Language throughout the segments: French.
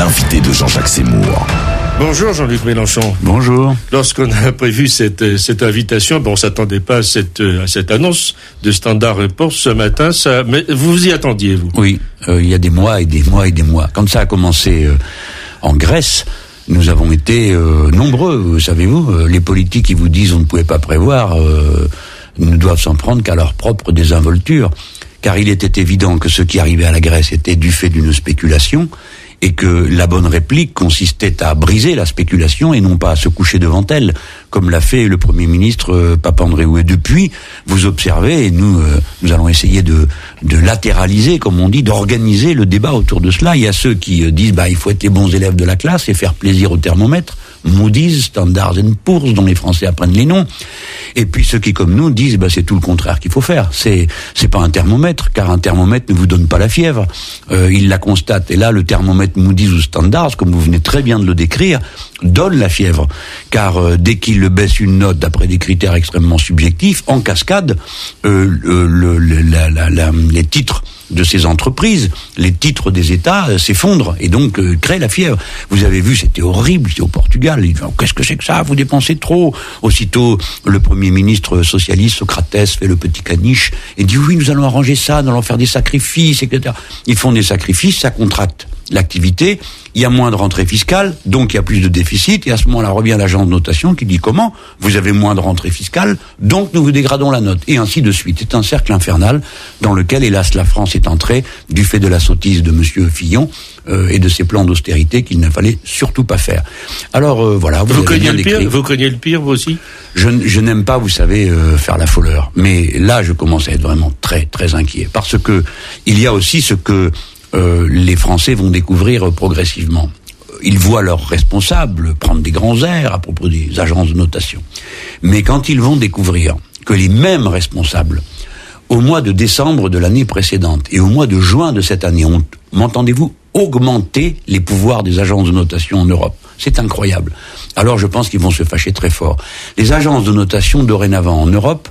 l'invité de Jean-Jacques Seymour. Bonjour Jean-Luc Mélenchon. Bonjour. Lorsqu'on a prévu cette, cette invitation, bon, on s'attendait pas à cette, à cette annonce de Standard Report ce matin, ça, mais vous vous y attendiez, vous? Oui, euh, il y a des mois et des mois et des mois. Quand ça a commencé euh, en Grèce, nous avons été euh, nombreux, savez-vous, les politiques qui vous disent on ne pouvait pas prévoir ne doivent s'en prendre qu'à leur propre désinvolture. Car il était évident que ce qui arrivait à la Grèce était du fait d'une spéculation et que la bonne réplique consistait à briser la spéculation et non pas à se coucher devant elle, comme l'a fait le Premier ministre euh, Papandreou. Et depuis, vous observez, et nous, euh, nous allons essayer de, de latéraliser, comme on dit, d'organiser le débat autour de cela. Il y a ceux qui euh, disent, bah, il faut être les bons élèves de la classe et faire plaisir au thermomètre. Moody's, Standard Poor's, dont les Français apprennent les noms. Et puis ceux qui, comme nous, disent, bah, c'est tout le contraire qu'il faut faire. C'est, c'est pas un thermomètre, car un thermomètre ne vous donne pas la fièvre. Euh, il la constate. Et là, le thermomètre Moody's ou Standard, comme vous venez très bien de le décrire, donne la fièvre. Car euh, dès qu'il baisse une note d'après des critères extrêmement subjectifs, en cascade, euh, le, les titres de ces entreprises, les titres des États euh, s'effondrent et donc euh, créent la fièvre. Vous avez vu, c'était horrible, c'était au Portugal. Oh, qu'est-ce que c'est que ça? Vous dépensez trop. Aussitôt, le Premier ministre socialiste, Socrates, fait le petit caniche et dit oui, nous allons arranger ça, nous allons faire des sacrifices, etc. Ils font des sacrifices, ça contracte l'activité, il y a moins de rentrée fiscale, donc il y a plus de déficit, et à ce moment-là revient l'agent de notation qui dit comment Vous avez moins de rentrée fiscale, donc nous vous dégradons la note, et ainsi de suite. C'est un cercle infernal dans lequel, hélas, la France est entrée du fait de la sottise de Monsieur Fillon euh, et de ses plans d'austérité qu'il ne fallait surtout pas faire. Alors euh, voilà, vous, vous craignez le pire Vous craignez le pire, vous aussi? Je, je n'aime pas, vous savez, euh, faire la folleur, mais là, je commence à être vraiment très très inquiet parce que il y a aussi ce que euh, les Français vont découvrir progressivement. Ils voient leurs responsables prendre des grands airs à propos des agences de notation. Mais quand ils vont découvrir que les mêmes responsables, au mois de décembre de l'année précédente et au mois de juin de cette année, ont, m'entendez-vous, augmenté les pouvoirs des agences de notation en Europe. C'est incroyable. Alors je pense qu'ils vont se fâcher très fort. Les agences de notation dorénavant en Europe,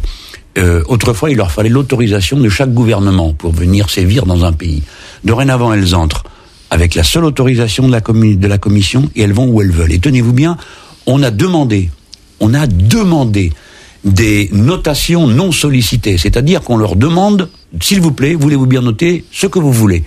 euh, autrefois il leur fallait l'autorisation de chaque gouvernement pour venir sévir dans un pays. Dorénavant, elles entrent avec la seule autorisation de la, de la commission et elles vont où elles veulent. Et tenez-vous bien, on a demandé, on a demandé des notations non sollicitées, c'est-à-dire qu'on leur demande, s'il vous plaît, voulez-vous bien noter ce que vous voulez.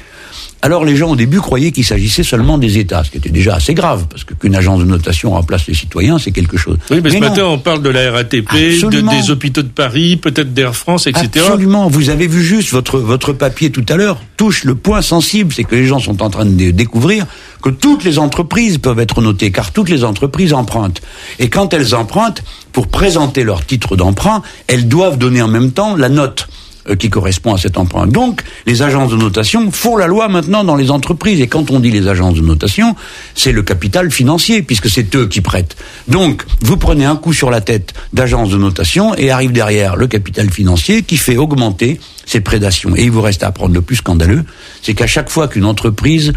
Alors les gens au début croyaient qu'il s'agissait seulement des États, ce qui était déjà assez grave, parce qu'une agence de notation remplace les citoyens, c'est quelque chose. Oui, mais, ce matin on parle de la RATP, de, des hôpitaux de Paris, peut-être d'Air France, etc. Absolument, vous avez vu juste votre, votre papier tout à l'heure, touche le point sensible, c'est que les gens sont en train de découvrir que toutes les entreprises peuvent être notées, car toutes les entreprises empruntent. Et quand elles empruntent, pour présenter leur titre d'emprunt, elles doivent donner en même temps la note. Euh, qui correspond à cet emprunt. Donc, les agences de notation font la loi maintenant dans les entreprises. Et quand on dit les agences de notation, c'est le capital financier, puisque c'est eux qui prêtent. Donc, vous prenez un coup sur la tête d'agences de notation et arrive derrière le capital financier qui fait augmenter ses prédations. Et il vous reste à apprendre le plus scandaleux, c'est qu'à chaque fois qu'une entreprise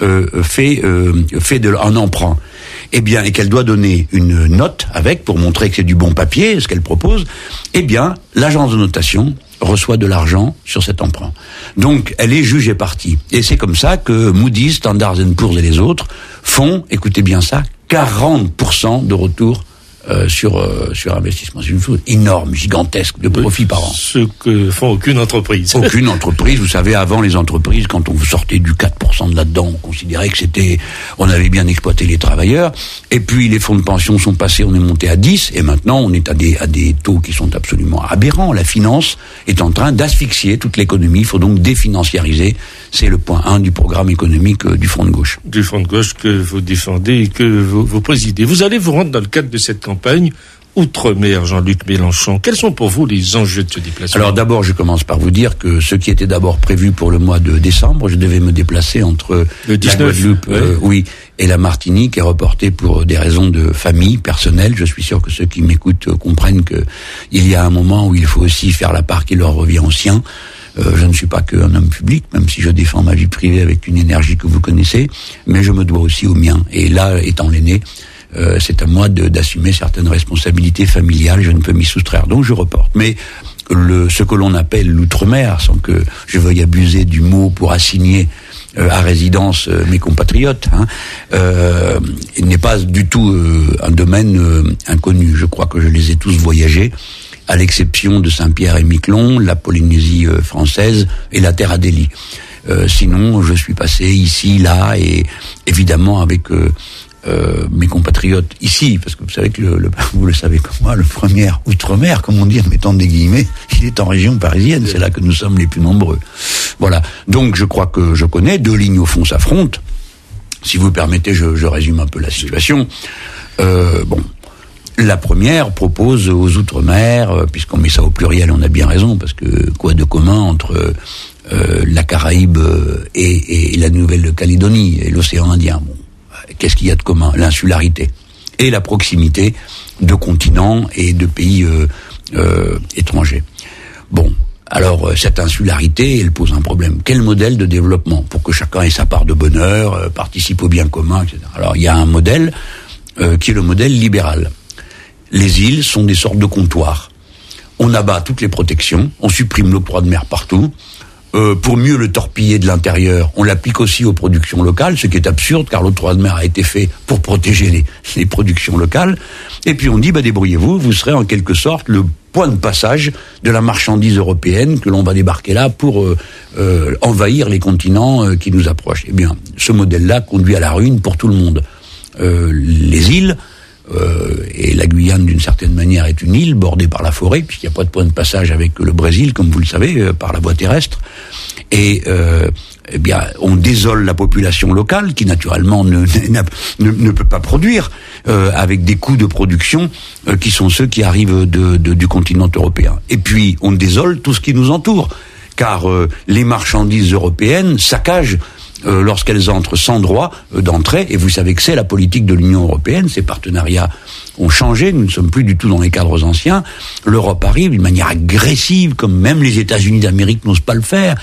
euh, fait, euh, fait de, un emprunt, eh bien, et qu'elle doit donner une note avec pour montrer que c'est du bon papier, ce qu'elle propose, eh bien, l'agence de notation reçoit de l'argent sur cet emprunt. Donc, elle est jugée partie. Et c'est comme ça que Moody's, Standard Poor's et les autres font, écoutez bien ça, 40% de retour euh, sur euh, sur investissement. C'est une chose énorme, gigantesque de profit par an. Ce que font aucune entreprise. Aucune entreprise. Vous savez, avant les entreprises, quand on sortait du 4% de là-dedans, on considérait que c'était, on avait bien exploité les travailleurs. Et puis les fonds de pension sont passés, on est monté à 10, et maintenant on est à des à des taux qui sont absolument aberrants. La finance est en train d'asphyxier toute l'économie. Il faut donc définanciariser. C'est le point 1 du programme économique euh, du Front de gauche. Du Front de gauche que vous défendez et que vous, vous présidez. Vous allez vous rendre dans le cadre de cette campagne Outre-mer, Jean-Luc Mélenchon, quels sont pour vous les enjeux de ce déplacement? Alors d'abord, je commence par vous dire que ce qui était d'abord prévu pour le mois de décembre, je devais me déplacer entre le 19, la Guadeloupe, euh, oui, et la Martinique est reporté pour des raisons de famille personnelle. Je suis sûr que ceux qui m'écoutent comprennent que il y a un moment où il faut aussi faire la part qui leur revient au sien. Euh, je ne suis pas qu'un homme public, même si je défends ma vie privée avec une énergie que vous connaissez, mais je me dois aussi au mien. Et là, étant l'aîné, euh, c'est à moi d'assumer certaines responsabilités familiales, je ne peux m'y soustraire, donc je reporte. Mais le, ce que l'on appelle l'outre-mer, sans que je veuille abuser du mot pour assigner à résidence mes compatriotes, hein, n'est pas du tout un domaine inconnu. Je crois que je les ai tous voyagés à l'exception de Saint-Pierre et Miquelon, la Polynésie française et la Terre Adélie. Euh, sinon, je suis passé ici, là, et évidemment avec euh, euh, mes compatriotes ici, parce que vous savez que le, vous le savez comme moi, le premier outre-mer, comme on dit en mettant des guillemets, il est en région parisienne, c'est là que nous sommes les plus nombreux. Voilà. Donc je crois que je connais deux lignes au fond s'affrontent. Si vous permettez, je, je, résume un peu la situation. Euh, bon. La première propose aux Outre-mer, puisqu'on met ça au pluriel, on a bien raison, parce que quoi de commun entre euh, la Caraïbe euh, et, la Nouvelle-Calédonie et l'océan Indien? Bon, Qu'est-ce qu'il y a de commun? L'insularité et la proximité de continents et de pays euh, étrangers. Bon, alors cette insularité, elle pose un problème. Quel modèle de développement pour que chacun ait sa part de bonheur, participe au bien commun, etc. Alors il y a un modèle qui est le modèle libéral. Les îles sont des sortes de comptoirs. On abat toutes les protections, on supprime l'octroi de mer partout, euh, pour mieux le torpiller de l'intérieur, on l'applique aussi aux productions locales, ce qui est absurde car l'octroi de mer a été fait pour protéger les, les productions locales. Et puis on dit, bah, débrouillez-vous, vous serez en quelque sorte le point de passage de la marchandise européenne que l'on va débarquer là pour euh, euh, envahir les continents qui nous approchent. Eh bien, ce modèle-là conduit à la ruine pour tout le monde. les îles euh, et la Guyane, d'une certaine manière, est une île bordée par la forêt, puisqu'il n'y a pas de point de passage avec le Brésil, comme vous le savez, euh, par la voie terrestre. Et euh, eh bien, on désole la population locale, qui naturellement ne, ne, peut pas produire, avec des coûts de production qui sont ceux qui arrivent du continent européen. Et puis, on désole tout ce qui nous entoure, car les marchandises européennes saccagent euh, lorsqu'elles entrent sans droit euh, d'entrée. Et vous savez que c'est la politique de l'Union européenne. Ces partenariats ont changé. Nous ne sommes plus du tout dans les cadres anciens. L'Europe arrive d'une manière agressive, comme même les États-Unis d'Amérique n'osent pas le faire,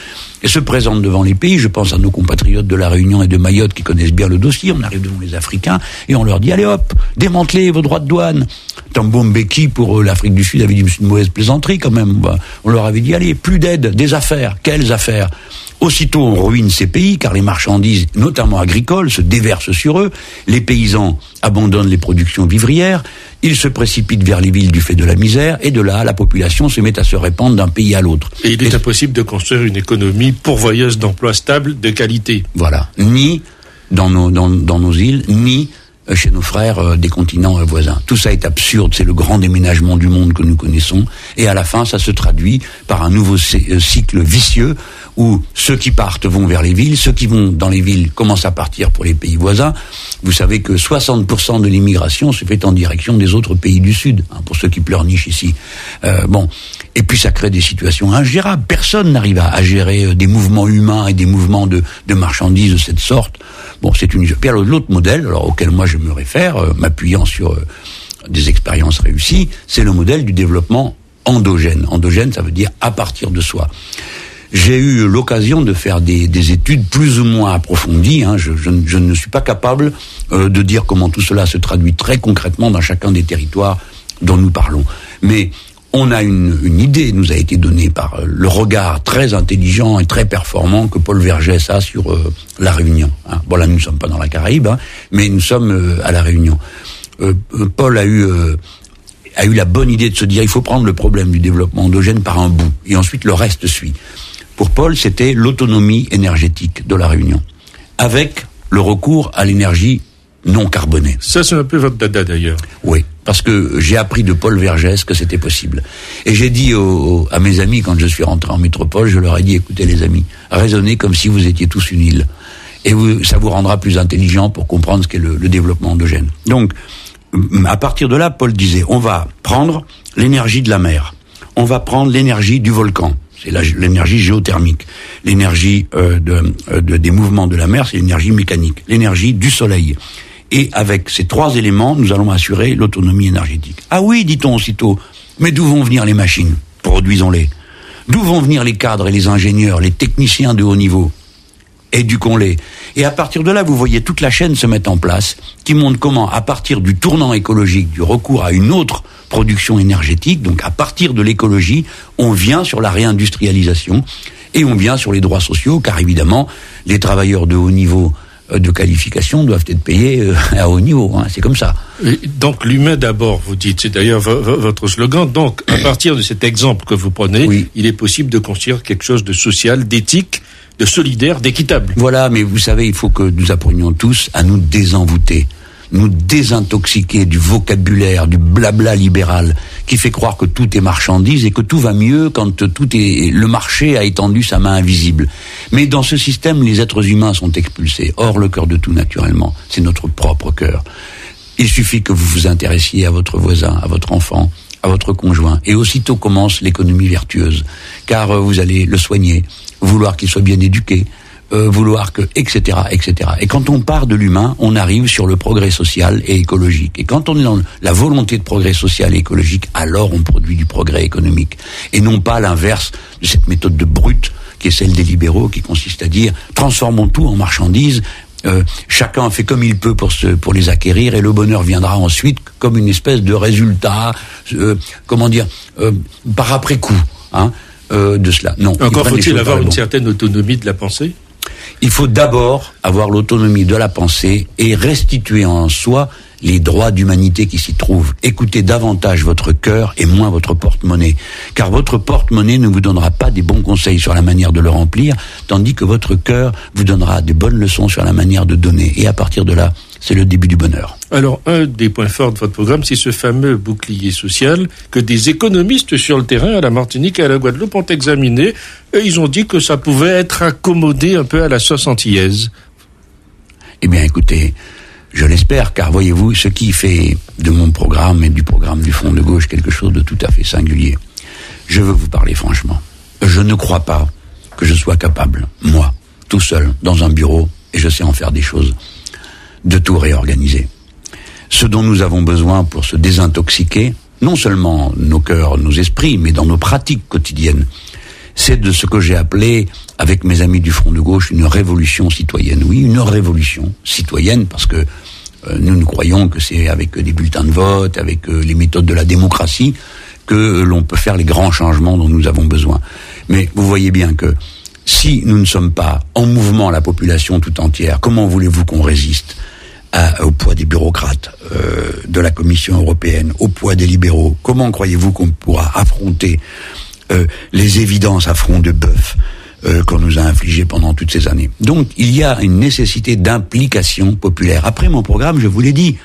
et se présente devant les pays. Je pense à nos compatriotes de la Réunion et de Mayotte qui connaissent bien le dossier. On arrive devant les Africains et on leur dit allez hop, démantelez vos droits de douane. Tambo Mbeki pour euh, l'Afrique du Sud avait dit une mauvaise plaisanterie quand même. Bah, on leur avait dit allez plus d'aide, des affaires. Quelles affaires? Aussitôt, on ruine ces pays, car les marchandises, notamment agricoles, se déversent sur eux. Les paysans abandonnent les productions vivrières. Ils se précipitent vers les villes du fait de la misère. Et de là, la population se met à se répandre d'un pays à l'autre. Et il est impossible de construire une économie pourvoyeuse d'emplois stables, de qualité. Voilà. Ni dans nos, dans, dans nos îles, ni chez nos frères euh, des continents euh, voisins. Tout ça est absurde, c'est le grand déménagement du monde que nous connaissons, et à la fin, ça se traduit par un nouveau cycle vicieux où ceux qui partent vont vers les villes, ceux qui vont dans les villes commencent à partir pour les pays voisins. Vous savez que 60% de l'immigration se fait en direction des autres pays du Sud, hein, pour ceux qui pleurnichent ici. Euh, bon, et puis ça crée des situations ingérables. Personne n'arrive à, gérer des mouvements humains et des mouvements de, marchandises de cette sorte. Bon, c'est une. Puis l'autre modèle, alors auquel moi je me réfère, euh, m'appuyant sur euh, des expériences réussies, c'est le modèle du développement endogène. Endogène, ça veut dire à partir de soi. J'ai eu l'occasion de faire des, des, études plus ou moins approfondies. Hein. Je, je, ne suis pas capable euh, de dire comment tout cela se traduit très concrètement dans chacun des territoires dont nous parlons. Mais on a une, une, idée, nous a été donnée par euh, le regard très intelligent et très performant que Paul Vergès a sur euh, la Réunion. Hein. Bon là, nous ne sommes pas dans la Caraïbe, hein, mais nous sommes euh, à la Réunion. Paul a eu a eu la bonne idée de se dire il faut prendre le problème du développement endogène par un bout et ensuite le reste suit. Pour Paul, c'était l'autonomie énergétique de la Réunion, avec le recours à l'énergie non carbonée. Ça, c'est un peu votre dada d'ailleurs. Oui parce que j'ai appris de Paul Vergès que c'était possible. Et j'ai dit à mes amis, quand je suis rentré en métropole, je leur ai dit, écoutez les amis, raisonnez comme si vous étiez tous une île. Et ça vous rendra plus intelligent pour comprendre ce qu'est le, le développement endogène. Donc, à partir de là, Paul disait, on va prendre l'énergie de la mer, on va prendre l'énergie du volcan, c'est l'énergie géothermique, l'énergie euh, euh, de, des mouvements de la mer, c'est l'énergie mécanique, l'énergie du soleil, et avec ces trois éléments, nous allons assurer l'autonomie énergétique. Ah oui, dit-on aussitôt, mais d'où vont venir les machines Produisons-les. D'où vont venir les cadres et les ingénieurs, les techniciens de haut niveau Éduquons-les. Et à partir de là, vous voyez toute la chaîne se mettre en place, qui montre comment, à partir du tournant écologique, du recours à une autre production énergétique, donc à partir de l'écologie, on vient sur la réindustrialisation, Et on vient sur les droits sociaux, car évidemment, les travailleurs de haut niveau de qualification doivent être payés euh, à haut niveau. Hein, c'est comme ça. donc l'humain d'abord, vous dites, c'est d'ailleurs votre slogan. Donc à partir de cet exemple que vous prenez, il est possible de construire quelque chose de social, d'éthique, de solidaire, d'équitable. Voilà, mais vous savez, il faut que nous apprenions tous à nous désenvoûter nous désintoxiquer du vocabulaire, du blabla libéral, qui fait croire que tout est marchandise et que tout va mieux quand tout est, le marché a étendu sa main invisible. Mais dans ce système, les êtres humains sont expulsés. Or, le cœur de tout, naturellement, c'est notre propre cœur. Il suffit que vous vous intéressiez à votre voisin, à votre enfant, à votre conjoint. Et aussitôt commence l'économie vertueuse. Car euh, vous allez le soigner, vouloir qu'il soit bien éduqué, euh, vouloir que, etc., etc. Et quand on part de l'humain, on arrive sur le progrès social et écologique. Et quand on est dans la volonté de progrès social et écologique, alors on produit du progrès économique. Et non pas l'inverse de cette méthode de brute qui est celle des libéraux, qui consiste à dire transformons tout en marchandises, euh, chacun fait comme il peut pour, se, pour les acquérir et le bonheur viendra ensuite comme une espèce de résultat, euh, comment dire, euh, par après coup, hein, euh, de cela. Non. Encore faut-il avoir une certaine autonomie de la pensée? Il faut d'abord avoir l'autonomie de la pensée et restituer en soi les droits d'humanité qui s'y trouvent. Écoutez davantage votre cœur et moins votre porte-monnaie, car votre porte-monnaie ne vous donnera pas des bons conseils sur la manière de le remplir, tandis que votre cœur vous donnera des bonnes leçons sur la manière de donner. Et à partir de là, c'est le début du bonheur. Alors, un des points forts de votre programme, c'est ce fameux bouclier social que des économistes sur le terrain à la Martinique et à la Guadeloupe ont examiné. Et ils ont dit que ça pouvait être accommodé un peu à la sauce antillaise. Eh bien, écoutez, je l'espère, car voyez-vous, ce qui fait de mon programme et du programme du Front de Gauche quelque chose de tout à fait singulier. Je veux vous parler franchement. Je ne crois pas que je sois capable, moi, tout seul, dans un bureau, et je sais en faire des choses, de tout réorganiser. Ce dont nous avons besoin pour se désintoxiquer, non seulement nos cœurs, nos esprits, mais dans nos pratiques quotidiennes, c'est de ce que j'ai appelé, avec mes amis du Front de Gauche, une révolution citoyenne. Oui, une révolution citoyenne, parce que euh, nous, nous croyons que c'est avec des bulletins de vote, avec euh, les méthodes de la démocratie, que l'on peut faire les grands changements dont nous avons besoin. Mais vous voyez bien que si nous ne sommes pas en mouvement, la population tout entière, comment voulez-vous qu'on résiste au poids des bureaucrates euh, de la Commission européenne, au poids des libéraux? Comment croyez-vous qu'on pourra affronter euh, les évidences à front de bœuf euh, qu'on nous a infligées pendant toutes ces années. Donc il y a une nécessité d'implication populaire. Après mon programme, je vous l'ai dit,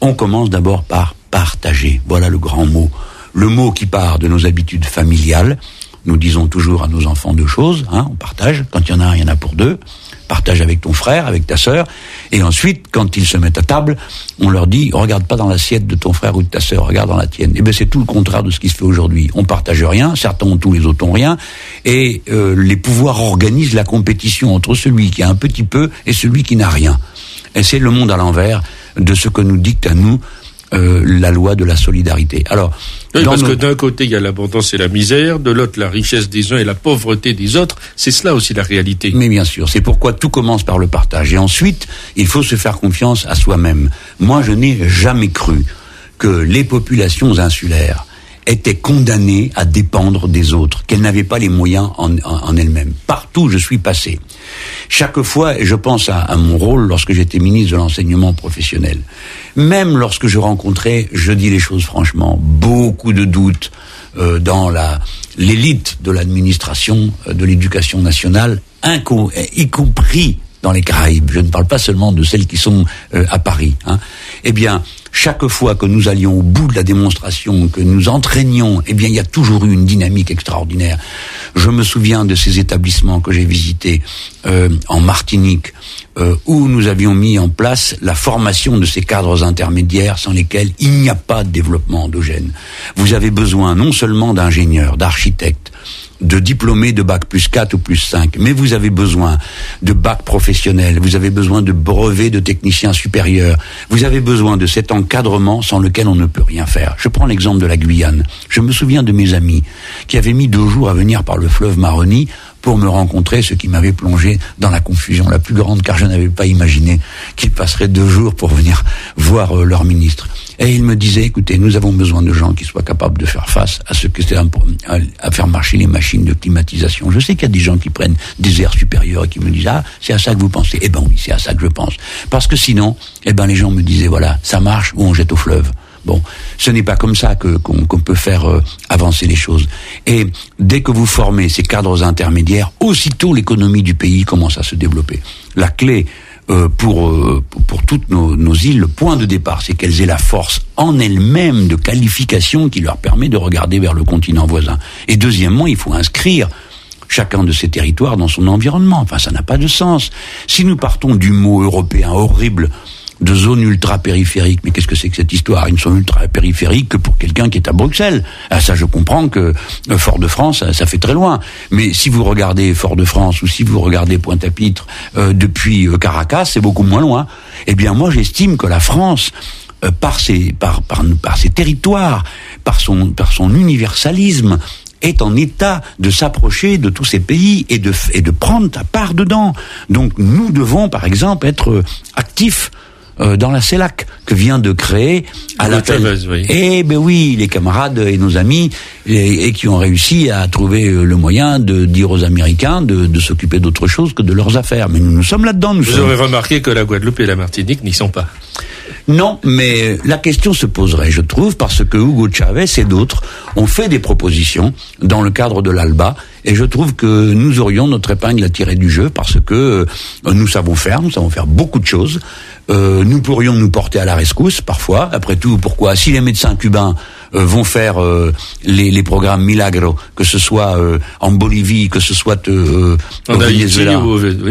on commence d'abord par partager. Voilà le grand mot. Le mot qui part de nos habitudes familiales. Nous disons toujours à nos enfants deux choses. Hein, on partage. Quand il y en a un, il y en a pour deux partage avec ton frère, avec ta sœur, et ensuite, quand ils se mettent à table, on leur dit, regarde pas dans l'assiette de ton frère ou de ta sœur, regarde dans la tienne. Et eh bien c'est tout le contraire de ce qui se fait aujourd'hui. On partage rien, certains ont tout, les autres ont rien, et euh, les pouvoirs organisent la compétition entre celui qui a un petit peu et celui qui n'a rien. Et c'est le monde à l'envers de ce que nous dicte à nous euh, la loi de la solidarité. Alors, parce que d'un côté il y a l'abondance et la misère, de l'autre la richesse des uns et la pauvreté des autres. C'est cela aussi la réalité. Mais bien sûr, c'est pourquoi tout commence par le partage. Et ensuite, il faut se faire confiance à soi-même. Moi, je n'ai jamais cru que les populations insulaires étaient condamnées à dépendre des autres, qu'elles n'avaient pas les moyens en, elles-mêmes. Partout je suis passé. Chaque fois, je pense à, à mon rôle lorsque j'étais ministre de l'enseignement professionnel. Même lorsque je rencontrais, je dis les choses franchement, beaucoup de doutes euh, dans la l'élite de l'administration euh, de l'éducation nationale, y compris dans les Caraïbes. Je ne parle pas seulement de celles qui sont euh, à Paris. Hein. Eh bien, chaque fois que nous allions au bout de la démonstration, que nous entraînions, eh bien, il y a toujours eu une dynamique extraordinaire. Je me souviens de ces établissements que j'ai visités euh, en Martinique, euh, où nous avions mis en place la formation de ces cadres intermédiaires sans lesquels il n'y a pas de développement endogène. Vous avez besoin non seulement d'ingénieurs, d'architectes, de diplômés de bac plus 4 ou plus 5, mais vous avez besoin de bac professionnel, vous avez besoin de brevets de techniciens supérieurs, vous avez besoin de cet encadrement sans lequel on ne peut rien faire. Je prends l'exemple de la Guyane. Je me souviens de mes amis qui avaient mis deux jours à venir par le fleuve Maroni pour me rencontrer, ce qui m'avait plongé dans la confusion la plus grande, car je n'avais pas imaginé qu'ils passeraient deux jours pour venir voir euh, leur ministre. Et il me disait, écoutez, nous avons besoin de gens qui soient capables de faire face à ce que c'est à faire marcher les machines de climatisation. Je sais qu'il y a des gens qui prennent des airs supérieurs et qui me disent, ah, c'est à ça que vous pensez. Eh ben oui, c'est à ça que je pense. Parce que sinon, eh ben les gens me disaient, voilà, ça marche ou on jette au fleuve. Bon, ce n'est pas comme ça que qu'on peut faire euh, avancer les choses. Et dès que vous formez ces cadres intermédiaires, aussitôt l'économie du pays commence à se développer. La clé euh, pour, euh, pour toutes nos, nos, îles, le point de départ, c'est qu'elles aient la force en elles-mêmes de qualification qui leur permet de regarder vers le continent voisin. Et deuxièmement, il faut inscrire chacun de ces territoires dans son environnement. Enfin, ça n'a pas de sens. Si nous partons du mot européen horrible de zones ultra-périphériques. Mais qu'est-ce que c'est que cette histoire? Ils ne sont ultra-périphériques que pour quelqu'un qui est à Bruxelles. Ah, ça, je comprends que euh, Fort-de-France, ça, fait très loin. Mais si vous regardez Fort-de-France ou si vous regardez Pointe-à-Pitre euh, depuis euh, Caracas, c'est beaucoup moins loin. Eh bien, moi, j'estime que la France, par ses, par, par, par ses territoires, par son, par son universalisme, est en état de s'approcher de tous ces pays et de, et de prendre ta part dedans. Donc nous devons, par exemple, être actifs euh, dans la CELAC que vient de créer à la oui. Eh ben oui, les camarades et nos amis et, qui ont réussi à trouver euh, le moyen de dire aux Américains de, de s'occuper d'autre chose que de leurs affaires. Mais nous, nous sommes là-dedans. Vous sommes... aurez remarqué que la Guadeloupe et la Martinique n'y sont pas. Non, mais la question se poserait, je trouve, parce que Hugo Chavez et d'autres ont fait des propositions dans le cadre de l'ALBA, et je trouve que nous aurions notre épingle à tirer du jeu, parce que euh, nous savons faire, nous savons faire beaucoup de choses. Euh, nous pourrions nous porter à la rescousse parfois. Après tout, pourquoi Si les médecins cubains euh, vont faire euh, les, les, programmes Milagro, que ce soit en Bolivie, que ce soit au Venezuela.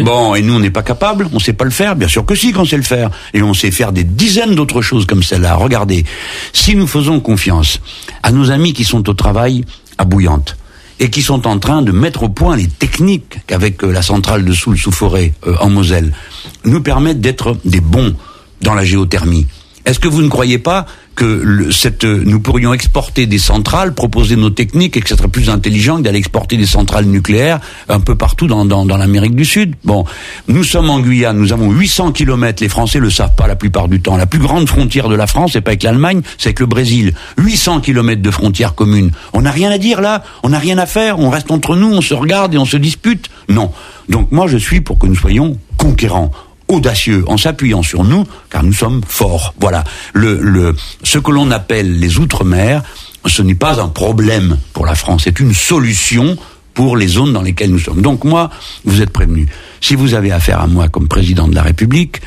Bon, et nous on n'est pas capable, on sait pas le faire. Bien sûr que si, qu'on sait le faire, et on sait faire des dizaines d'autres choses comme celle-là. Regardez, si nous faisons confiance à nos amis qui sont au travail à Bouillante et qui sont en train de mettre au point les techniques qu'avec la centrale de Soul sous forêt en Moselle nous permettent d'être des bons dans la géothermie. Est-ce que vous ne croyez pas que cette, nous pourrions exporter des centrales, proposer nos techniques et que ce serait plus intelligent que d'aller exporter des centrales nucléaires un peu partout dans l'Amérique du Sud? Bon, nous sommes en Guyane, nous avons 800 kilomètres, les Français le savent pas la plupart du temps. La plus grande frontière de la France, c'est pas avec l'Allemagne, c'est avec le Brésil. 800 kilomètres de frontières communes. On n'a rien à dire là, on n'a rien à faire, on reste entre nous, on se regarde et on se dispute. Non. Donc moi je suis pour que nous soyons conquérants audacieux en s'appuyant sur nous, car nous sommes forts. Voilà. Le, le, ce que l'on appelle les outre-mer, ce n'est pas un problème pour la France, c'est une solution pour les zones dans lesquelles nous sommes. Donc moi, vous êtes prévenu. Si vous avez affaire à moi comme président de la République,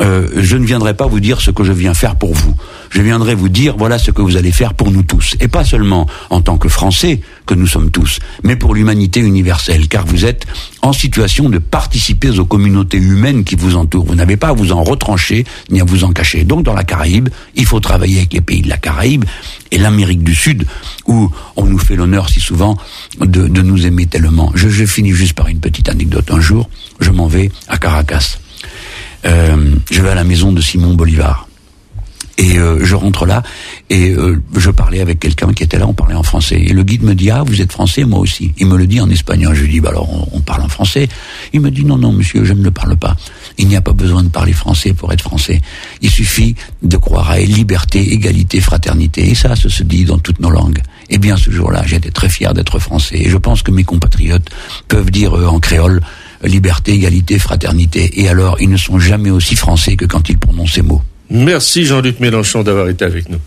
euh, je ne viendrai pas vous dire ce que je viens faire pour vous. Je viendrai vous dire voilà ce que vous allez faire pour nous tous. Et pas seulement en tant que Français, que nous sommes tous, mais pour l'humanité universelle, car vous êtes en situation de participer aux communautés humaines qui vous entourent. Vous n'avez pas à vous en retrancher ni à vous en cacher. Donc dans la Caraïbe, il faut travailler avec les pays de la Caraïbe et l'Amérique du Sud, où on nous fait l'honneur si souvent de, de, nous aimer tellement. Je, je finis juste par une petite anecdote. Un jour, je m'en vais à Caracas. Euh, je vais à la maison de Simon Bolivar. Et euh, je rentre là et euh, je parlais avec quelqu'un qui était là, on parlait en français. Et le guide me dit ah vous êtes français moi aussi. Il me le dit en espagnol. Je lui dis bah alors on, parle en français. Il me dit non non monsieur je ne le parle pas. Il n'y a pas besoin de parler français pour être français. Il suffit de croire à liberté, égalité, fraternité. Et ça, ça se dit dans toutes nos langues. Eh bien ce jour-là j'étais très fier d'être français. Et je pense que mes compatriotes peuvent dire en créole liberté, égalité, fraternité. Et alors, ils ne sont jamais aussi français que quand ils prononcent ces mots. Merci Jean-Luc Mélenchon d'avoir été avec nous.